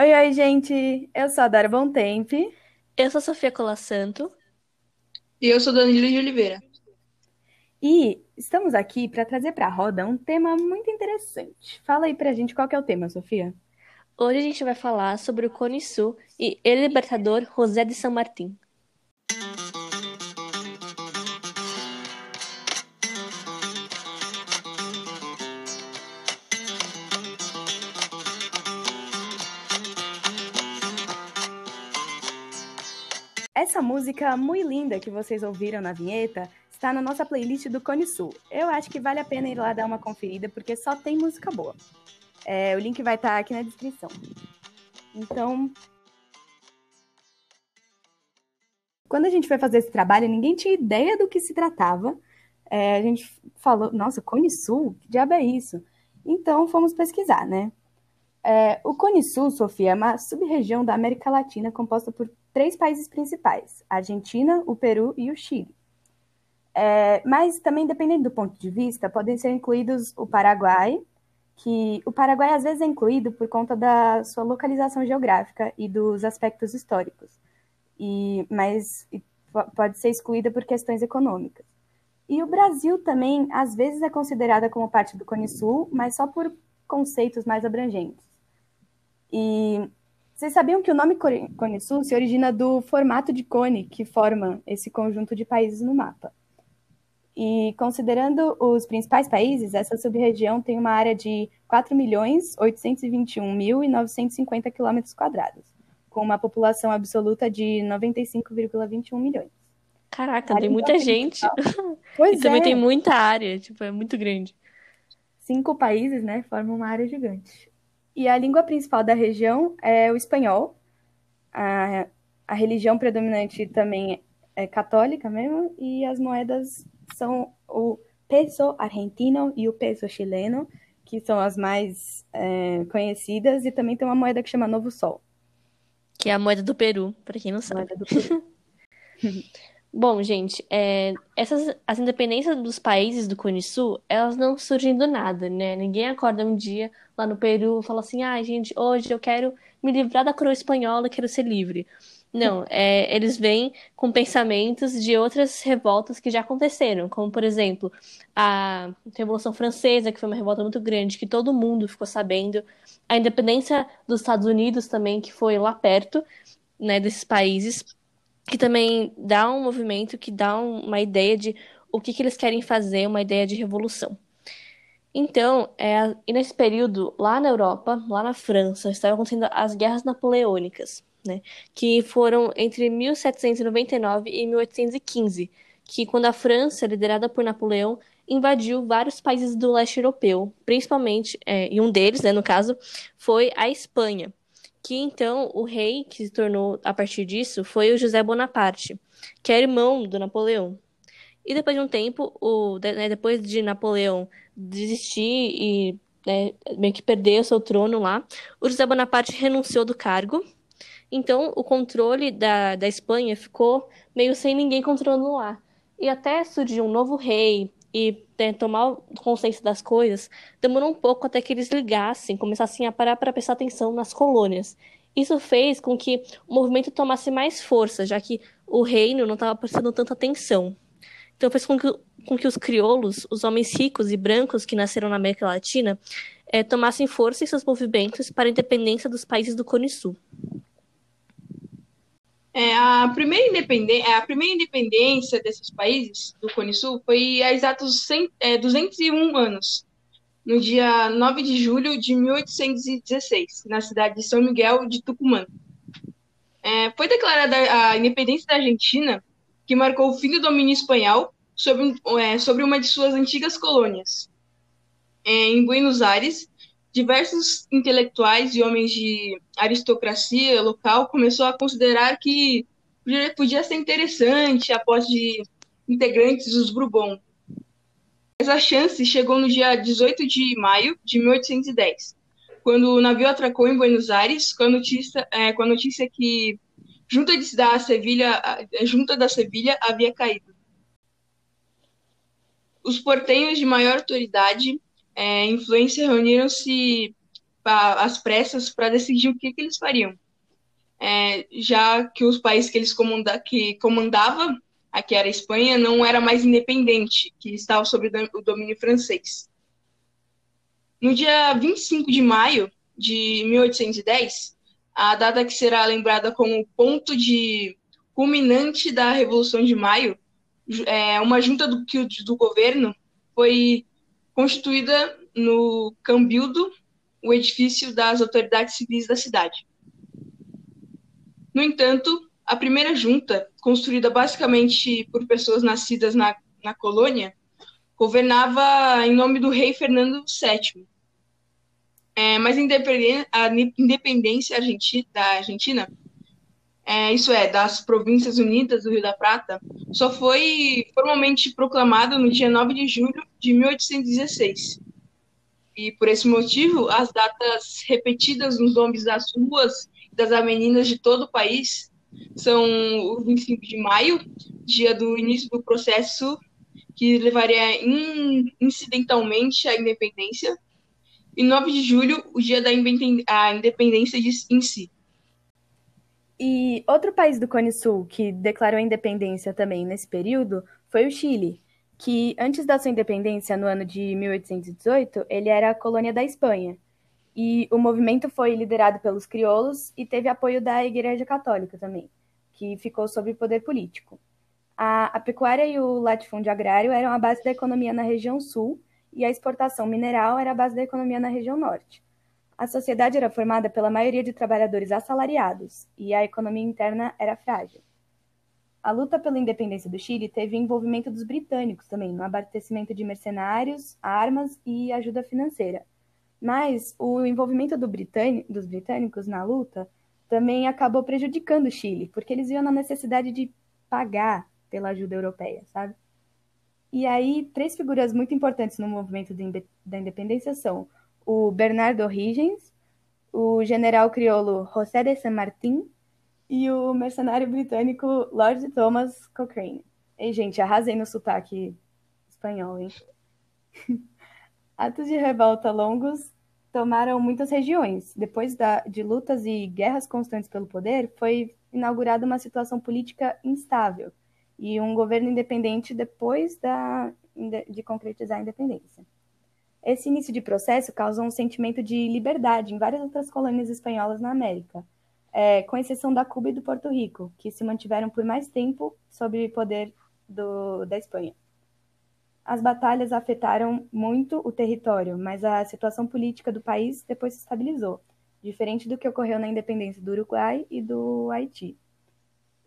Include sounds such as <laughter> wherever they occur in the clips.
Oi, oi, gente! Eu sou a Dora Bontempe. Eu sou a Sofia Colassanto. E eu sou Danilo de Oliveira. E estamos aqui para trazer para a roda um tema muito interessante. Fala aí pra gente qual que é o tema, Sofia. Hoje a gente vai falar sobre o Cone Sul e ele libertador José de São Martim. Música muito linda que vocês ouviram na vinheta está na nossa playlist do Cone Sul. Eu acho que vale a pena ir lá dar uma conferida, porque só tem música boa. É, o link vai estar aqui na descrição. Então. Quando a gente foi fazer esse trabalho, ninguém tinha ideia do que se tratava. É, a gente falou, nossa, Cone Sul? Que diabo é isso? Então fomos pesquisar, né? É, o Cone Sul, Sofia, é uma sub-região da América Latina composta por três países principais: a Argentina, o Peru e o Chile. É, mas também, dependendo do ponto de vista, podem ser incluídos o Paraguai, que o Paraguai às vezes é incluído por conta da sua localização geográfica e dos aspectos históricos, e, mas pode ser excluída por questões econômicas. E o Brasil também, às vezes, é considerada como parte do Cone Sul, mas só por conceitos mais abrangentes. E vocês sabiam que o nome Cone Sul se origina do formato de cone que forma esse conjunto de países no mapa. E considerando os principais países, essa sub-região tem uma área de 4.821.950 km quadrados, com uma população absoluta de 95,21 milhões. Caraca, tem muita gente. <laughs> Pois e também é. tem muita área, tipo, é muito grande. Cinco países, né, formam uma área gigante. E a língua principal da região é o espanhol. A, a religião predominante também é católica mesmo, e as moedas são o peso argentino e o peso chileno, que são as mais é, conhecidas, e também tem uma moeda que chama Novo Sol. Que é a moeda do Peru, para quem não sabe. <laughs> Bom, gente, é, essas as independências dos países do Cone Sul, elas não surgem do nada, né? Ninguém acorda um dia lá no Peru e fala assim, ah, gente, hoje eu quero me livrar da coroa espanhola, quero ser livre. Não, <laughs> é, eles vêm com pensamentos de outras revoltas que já aconteceram, como, por exemplo, a Revolução Francesa, que foi uma revolta muito grande, que todo mundo ficou sabendo, a independência dos Estados Unidos também, que foi lá perto, né, desses países, que também dá um movimento que dá uma ideia de o que, que eles querem fazer, uma ideia de revolução. Então, é, e nesse período, lá na Europa, lá na França, estavam acontecendo as guerras napoleônicas, né, que foram entre 1799 e 1815, que quando a França, liderada por Napoleão, invadiu vários países do leste europeu, principalmente, é, e um deles, né, no caso, foi a Espanha que então o rei que se tornou a partir disso foi o José Bonaparte, que é irmão do Napoleão. E depois de um tempo, o, né, depois de Napoleão desistir e né, meio que perder o seu trono lá, o José Bonaparte renunciou do cargo. Então o controle da, da Espanha ficou meio sem ninguém controlando lá. E até surgiu um novo rei, e né, tomar consciência das coisas, demorou um pouco até que eles ligassem, começassem a parar para prestar atenção nas colônias. Isso fez com que o movimento tomasse mais força, já que o reino não estava prestando tanta atenção. Então fez com que, com que os crioulos, os homens ricos e brancos que nasceram na América Latina, é, tomassem força em seus movimentos para a independência dos países do Cone Sul. É, a, primeira independência, a primeira independência desses países do Cone Sul foi há exatos 100, é, 201 anos, no dia 9 de julho de 1816, na cidade de São Miguel de Tucumã. É, foi declarada a independência da Argentina, que marcou o fim do domínio espanhol sobre, é, sobre uma de suas antigas colônias. É, em Buenos Aires, diversos intelectuais e homens de aristocracia local começou a considerar que podia ser interessante a posse de integrantes dos Bourbon. Essa chance chegou no dia 18 de maio de 1810, quando o navio atracou em Buenos Aires com a notícia, é, com a notícia que junta da Sevilha, junta da Sevilha havia caído. Os portenhos de maior autoridade é, influência reuniram-se às pressas para decidir o que, que eles fariam. É, já que os países que eles comanda que comandava, aqui era a Espanha, não era mais independente, que estava sob o domínio francês. No dia 25 de maio de 1810, a data que será lembrada como ponto de culminante da Revolução de Maio, é, uma junta do, do governo foi constituída no Cambildo, o edifício das autoridades civis da cidade. No entanto, a primeira junta, construída basicamente por pessoas nascidas na, na colônia, governava em nome do rei Fernando VII, é, mas a independência da Argentina, é, isso é, das Províncias Unidas do Rio da Prata, só foi formalmente proclamada no dia 9 de julho de 1816. E por esse motivo, as datas repetidas nos nomes das ruas e das avenidas de todo o país são o 25 de maio, dia do início do processo que levaria incidentalmente à independência, e 9 de julho, o dia da independência de, em si. E outro país do Cone Sul que declarou a independência também nesse período foi o Chile, que antes da sua independência, no ano de 1818, ele era colônia da Espanha. E o movimento foi liderado pelos crioulos e teve apoio da Igreja Católica também, que ficou sob poder político. A, a pecuária e o latifúndio agrário eram a base da economia na região sul, e a exportação mineral era a base da economia na região norte. A sociedade era formada pela maioria de trabalhadores assalariados e a economia interna era frágil. A luta pela independência do Chile teve envolvimento dos britânicos também, no abastecimento de mercenários, armas e ajuda financeira. Mas o envolvimento do dos britânicos na luta também acabou prejudicando o Chile, porque eles viam na necessidade de pagar pela ajuda europeia, sabe? E aí, três figuras muito importantes no movimento da independência são o Bernardo O'Higgins, o general crioulo José de San Martín e o mercenário britânico Lord Thomas Cochrane. Ei, gente, arrasei no sotaque espanhol, hein? <laughs> Atos de revolta longos tomaram muitas regiões. Depois da, de lutas e guerras constantes pelo poder, foi inaugurada uma situação política instável e um governo independente depois da, de concretizar a independência. Esse início de processo causou um sentimento de liberdade em várias outras colônias espanholas na América, é, com exceção da Cuba e do Porto Rico, que se mantiveram por mais tempo sob o poder do, da Espanha. As batalhas afetaram muito o território, mas a situação política do país depois se estabilizou, diferente do que ocorreu na independência do Uruguai e do Haiti.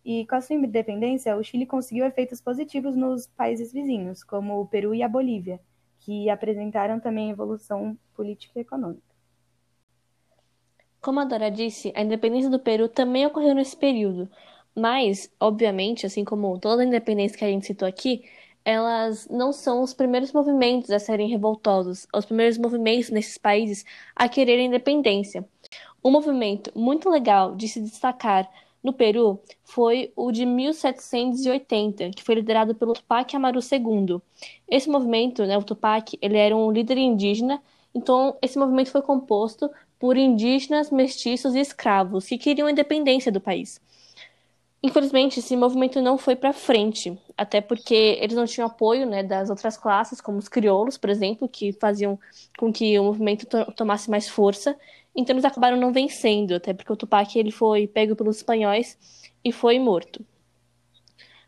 E com a sua independência, o Chile conseguiu efeitos positivos nos países vizinhos, como o Peru e a Bolívia, que apresentaram também evolução política e econômica. Como a Dora disse, a independência do Peru também ocorreu nesse período, mas, obviamente, assim como toda a independência que a gente citou aqui, elas não são os primeiros movimentos a serem revoltosos, os primeiros movimentos nesses países a quererem independência. Um movimento muito legal de se destacar no Peru foi o de 1780, que foi liderado pelo Tupac Amaru II. Esse movimento, né, o Tupac, ele era um líder indígena, então esse movimento foi composto por indígenas, mestiços e escravos que queriam a independência do país. Infelizmente, esse movimento não foi para frente, até porque eles não tinham apoio né, das outras classes, como os crioulos, por exemplo, que faziam com que o movimento to tomasse mais força. Então eles acabaram não vencendo, até porque o Tupac ele foi pego pelos espanhóis e foi morto.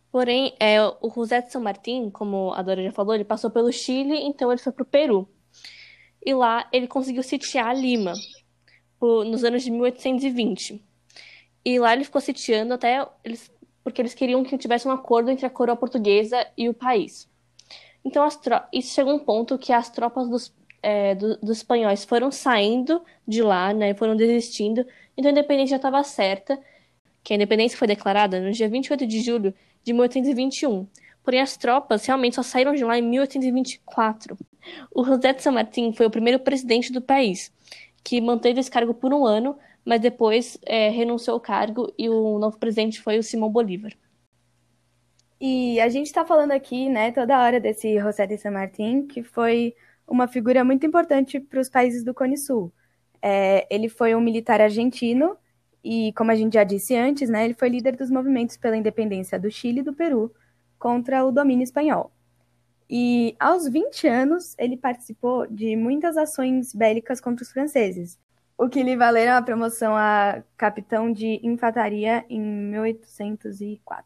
Porém, é, o José de São Martín, como a Dora já falou, ele passou pelo Chile, então ele foi para o Peru. E lá ele conseguiu sitiar Lima, por, nos anos de 1820. E lá ele ficou sitiando até eles, porque eles queriam que tivesse um acordo entre a coroa portuguesa e o país. Então, isso chegou a um ponto que as tropas dos é, do, dos espanhóis foram saindo de lá, né, foram desistindo, então a independência já estava certa, que a independência foi declarada no dia 28 de julho de 1821. Porém, as tropas realmente só saíram de lá em 1824. O José de San Martín foi o primeiro presidente do país, que manteve esse cargo por um ano, mas depois é, renunciou ao cargo e o novo presidente foi o Simão Bolívar. E a gente está falando aqui, né, toda hora desse José de San Martín, que foi uma figura muito importante para os países do Cone Sul. É, ele foi um militar argentino e, como a gente já disse antes, né, ele foi líder dos movimentos pela independência do Chile e do Peru contra o domínio espanhol. E aos 20 anos, ele participou de muitas ações bélicas contra os franceses, o que lhe valeram a promoção a capitão de infantaria em 1804.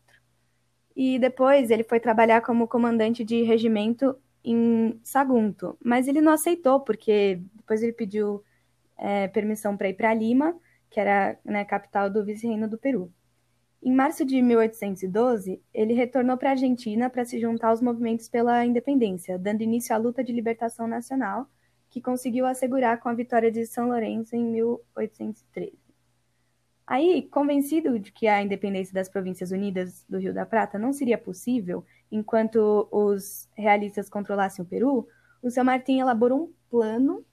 E depois ele foi trabalhar como comandante de regimento em Sagunto, mas ele não aceitou, porque depois ele pediu é, permissão para ir para Lima, que era né, capital do vice-reino do Peru. Em março de 1812, ele retornou para a Argentina para se juntar aos movimentos pela independência, dando início à luta de libertação nacional, que conseguiu assegurar com a vitória de São Lourenço em 1813. Aí, convencido de que a independência das Províncias Unidas do Rio da Prata não seria possível enquanto os realistas controlassem o Peru, o seu Martim elaborou um plano,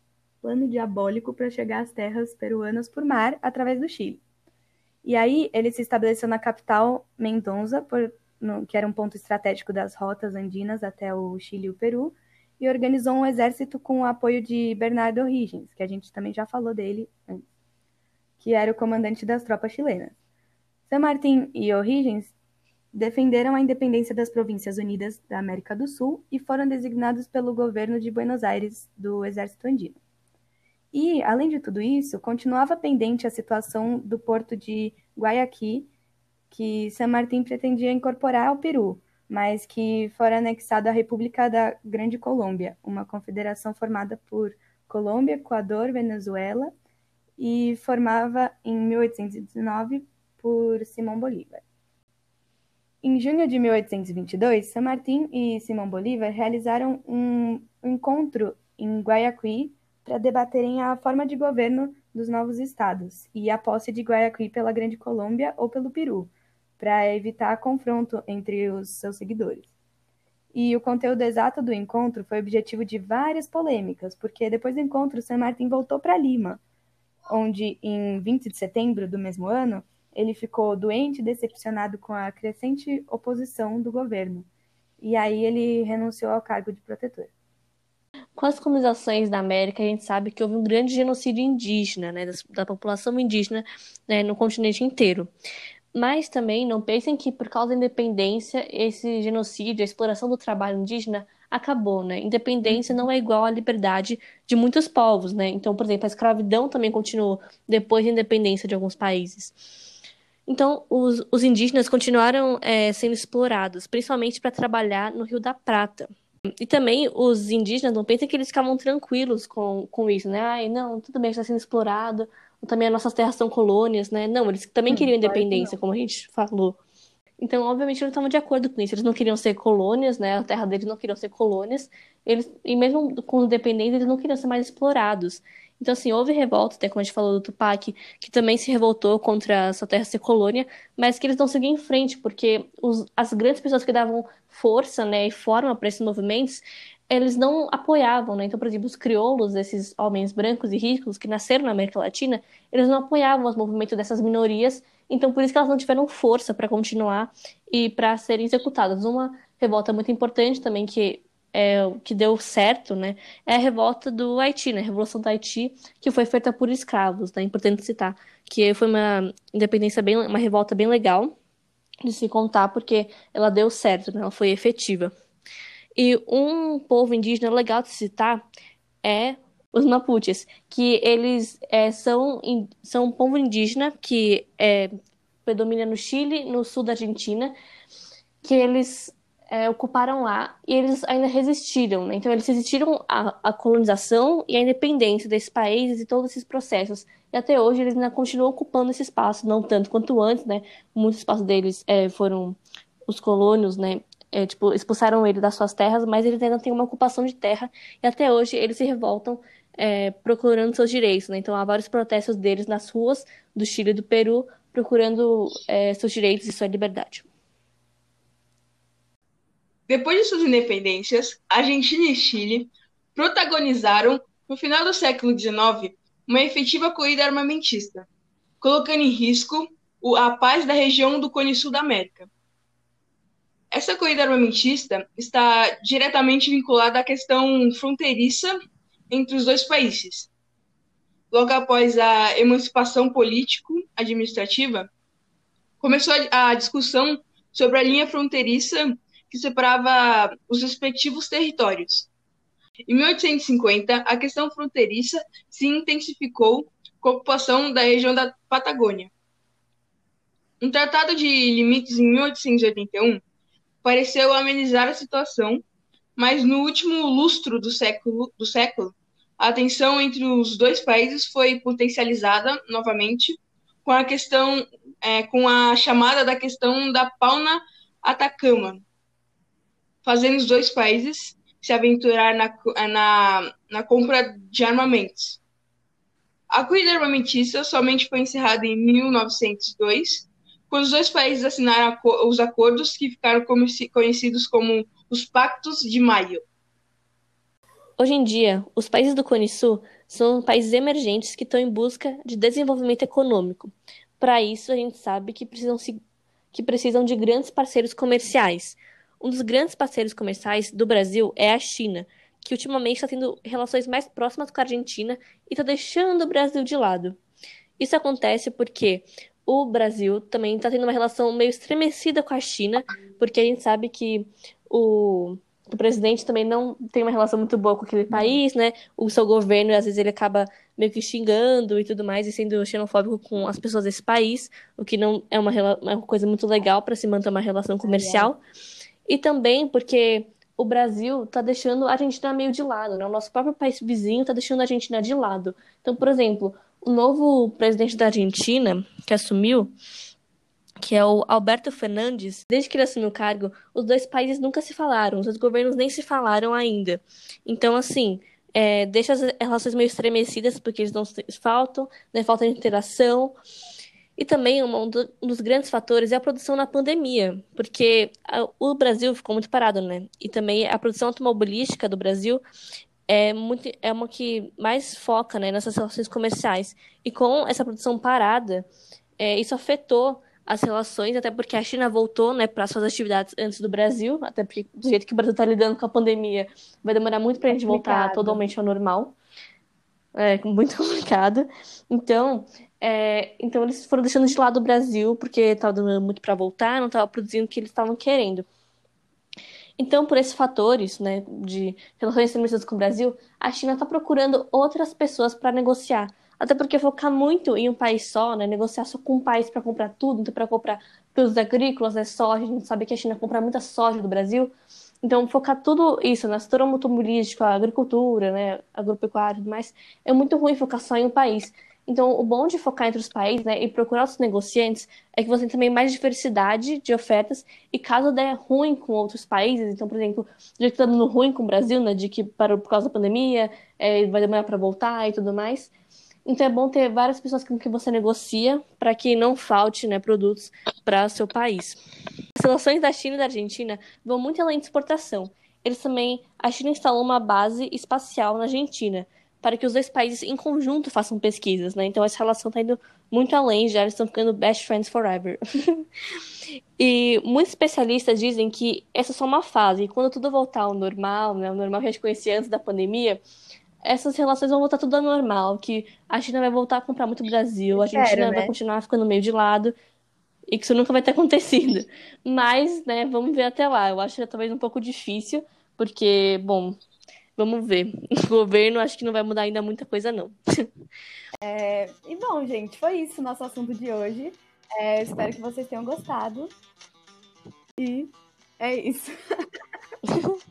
plano diabólico para chegar às terras peruanas por mar através do Chile. E aí ele se estabeleceu na capital, Mendoza, que era um ponto estratégico das rotas andinas até o Chile e o Peru, e organizou um exército com o apoio de Bernardo O'Higgins, que a gente também já falou dele que era o comandante das tropas chilenas. San Martín e O'Higgins defenderam a independência das Províncias Unidas da América do Sul e foram designados pelo governo de Buenos Aires do Exército Andino. E, além de tudo isso, continuava pendente a situação do porto de Guayaquil, que San Martín pretendia incorporar ao Peru, mas que fora anexado à República da Grande Colômbia, uma confederação formada por Colômbia, Equador, Venezuela e formava em 1819 por Simão Bolívar. Em junho de 1822, San Martín e Simão Bolívar realizaram um encontro em Guayaquil para debaterem a forma de governo dos novos estados e a posse de Guayaquil pela Grande Colômbia ou pelo Peru, para evitar confronto entre os seus seguidores. E o conteúdo exato do encontro foi objetivo de várias polêmicas, porque depois do encontro, San Martín voltou para Lima, onde, em 20 de setembro do mesmo ano, ele ficou doente e decepcionado com a crescente oposição do governo. E aí ele renunciou ao cargo de protetor. Com as colonizações da América, a gente sabe que houve um grande genocídio indígena, né, da, da população indígena né, no continente inteiro. Mas também não pensem que por causa da independência, esse genocídio, a exploração do trabalho indígena acabou, né? Independência não é igual à liberdade de muitos povos, né? Então, por exemplo, a escravidão também continuou depois da independência de alguns países. Então, os, os indígenas continuaram é, sendo explorados, principalmente para trabalhar no Rio da Prata, e também os indígenas não pensam que eles ficavam tranquilos com, com isso, né? Ai, não, tudo bem, está sendo explorado, também as nossas terras são colônias, né? Não, eles também hum, queriam independência, como a gente falou. Então, obviamente, eles estavam de acordo com isso. Eles não queriam ser colônias, né? A terra deles não queriam ser colônias. Eles, e mesmo com independência, eles não queriam ser mais explorados. Então, assim, houve revolta, até como a gente falou do Tupac, que também se revoltou contra a sua terra ser colônia, mas que eles não seguiam em frente, porque os, as grandes pessoas que davam força né, e forma para esses movimentos, eles não apoiavam, né? Então, por exemplo, os crioulos, esses homens brancos e ricos que nasceram na América Latina, eles não apoiavam os movimentos dessas minorias, então por isso que elas não tiveram força para continuar e para serem executadas. Uma revolta muito importante também que é, que deu certo, né, é a revolta do Haiti, né, a Revolução do Haiti, que foi feita por escravos, né, importante citar, que foi uma independência bem, uma revolta bem legal de se contar, porque ela deu certo, né, ela foi efetiva. E um povo indígena legal de citar é os Mapuches, que eles é, são, são um povo indígena que é, predomina no Chile, no sul da Argentina, que eles é, ocuparam lá e eles ainda resistiram. Né? Então, eles resistiram à, à, colonização e à independência desses países e todos esses processos. E até hoje eles ainda continuam ocupando esse espaço, não tanto quanto antes, né? Muitos espaços deles é, foram os colônios, né? É, tipo, expulsaram eles das suas terras, mas eles ainda têm uma ocupação de terra e até hoje eles se revoltam é, procurando seus direitos. Né? Então, há vários protestos deles nas ruas do Chile e do Peru procurando é, seus direitos e sua liberdade. Depois de suas independências, Argentina e Chile protagonizaram, no final do século XIX, uma efetiva corrida armamentista, colocando em risco a paz da região do Cone Sul da América. Essa corrida armamentista está diretamente vinculada à questão fronteiriça entre os dois países. logo após a emancipação político-administrativa, começou a discussão sobre a linha fronteiriça que separava os respectivos territórios. Em 1850, a questão fronteiriça se intensificou com a ocupação da região da Patagônia. Um tratado de limites em 1881 pareceu amenizar a situação, mas no último lustro do século, do século a tensão entre os dois países foi potencializada novamente com a questão, é, com a chamada da questão da Pauna Atacama, fazendo os dois países se aventurar na, na, na compra de armamentos. A corrida armamentista somente foi encerrada em 1902, quando os dois países assinaram os acordos que ficaram conhecidos como os Pactos de Maio. Hoje em dia, os países do Cone Sul são países emergentes que estão em busca de desenvolvimento econômico. Para isso, a gente sabe que precisam, se, que precisam de grandes parceiros comerciais. Um dos grandes parceiros comerciais do Brasil é a China, que ultimamente está tendo relações mais próximas com a Argentina e está deixando o Brasil de lado. Isso acontece porque o Brasil também está tendo uma relação meio estremecida com a China, porque a gente sabe que o, o presidente também não tem uma relação muito boa com aquele país, né? O seu governo, às vezes, ele acaba meio que xingando e tudo mais, e sendo xenofóbico com as pessoas desse país, o que não é uma, uma coisa muito legal para se manter uma relação comercial. E também porque o Brasil está deixando a Argentina meio de lado, né? O nosso próprio país vizinho está deixando a Argentina de lado. Então, por exemplo, o novo presidente da Argentina, que assumiu, que é o Alberto Fernandes, desde que ele assumiu o cargo, os dois países nunca se falaram, os dois governos nem se falaram ainda. Então, assim, é, deixa as relações meio estremecidas, porque eles não faltam, né, falta de interação. E também um dos grandes fatores é a produção na pandemia, porque o Brasil ficou muito parado, né? E também a produção automobilística do Brasil é, muito, é uma que mais foca né, nessas relações comerciais. E com essa produção parada, é, isso afetou as relações, até porque a China voltou né, para suas atividades antes do Brasil, até porque do jeito que o Brasil está lidando com a pandemia, vai demorar muito para a gente voltar totalmente ao normal. É muito <laughs> complicado. Então, é, então eles foram deixando de lado o Brasil porque estava demorando muito para voltar, não estava produzindo o que eles estavam querendo. Então, por esses fatores, né, de relações estremecidas com o Brasil, a China está procurando outras pessoas para negociar. Até porque focar muito em um país só, né, negociar só com um país para comprar tudo, então para comprar produtos agrícolas, né, soja, a gente sabe que a China compra muita soja do Brasil. Então, focar tudo isso na setor automobilístico, a agricultura, né, agropecuária e tudo mais, é muito ruim focar só em um país. Então, o bom de focar entre os países né, e procurar os negociantes é que você tem também mais diversidade de ofertas e caso der ruim com outros países, então, por exemplo, já está dando ruim com o Brasil, né, de que parou por causa da pandemia, é, vai demorar para voltar e tudo mais, então é bom ter várias pessoas com que você negocia para que não falte né, produtos para seu país. As relações da China e da Argentina vão muito além de exportação. Eles também, a China instalou uma base espacial na Argentina, para que os dois países em conjunto façam pesquisas, né? Então essa relação está indo muito além, já eles estão ficando best friends forever. <laughs> e muitos especialistas dizem que essa é só uma fase, e quando tudo voltar ao normal, né, o normal que a gente conhecia antes da pandemia, essas relações vão voltar tudo ao normal, que a China vai voltar a comprar muito Brasil, a Argentina né? vai continuar ficando meio de lado, e que isso nunca vai ter acontecido. <laughs> Mas, né, vamos ver até lá. Eu acho que é talvez um pouco difícil, porque, bom, Vamos ver. <laughs> O governo acho que não vai mudar ainda muita coisa, não. É, e bom, gente, foi isso o nosso assunto de hoje. É, espero que vocês tenham gostado. E é isso. <laughs>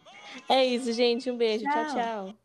é isso, gente. Um beijo. tchau. tchau. tchau.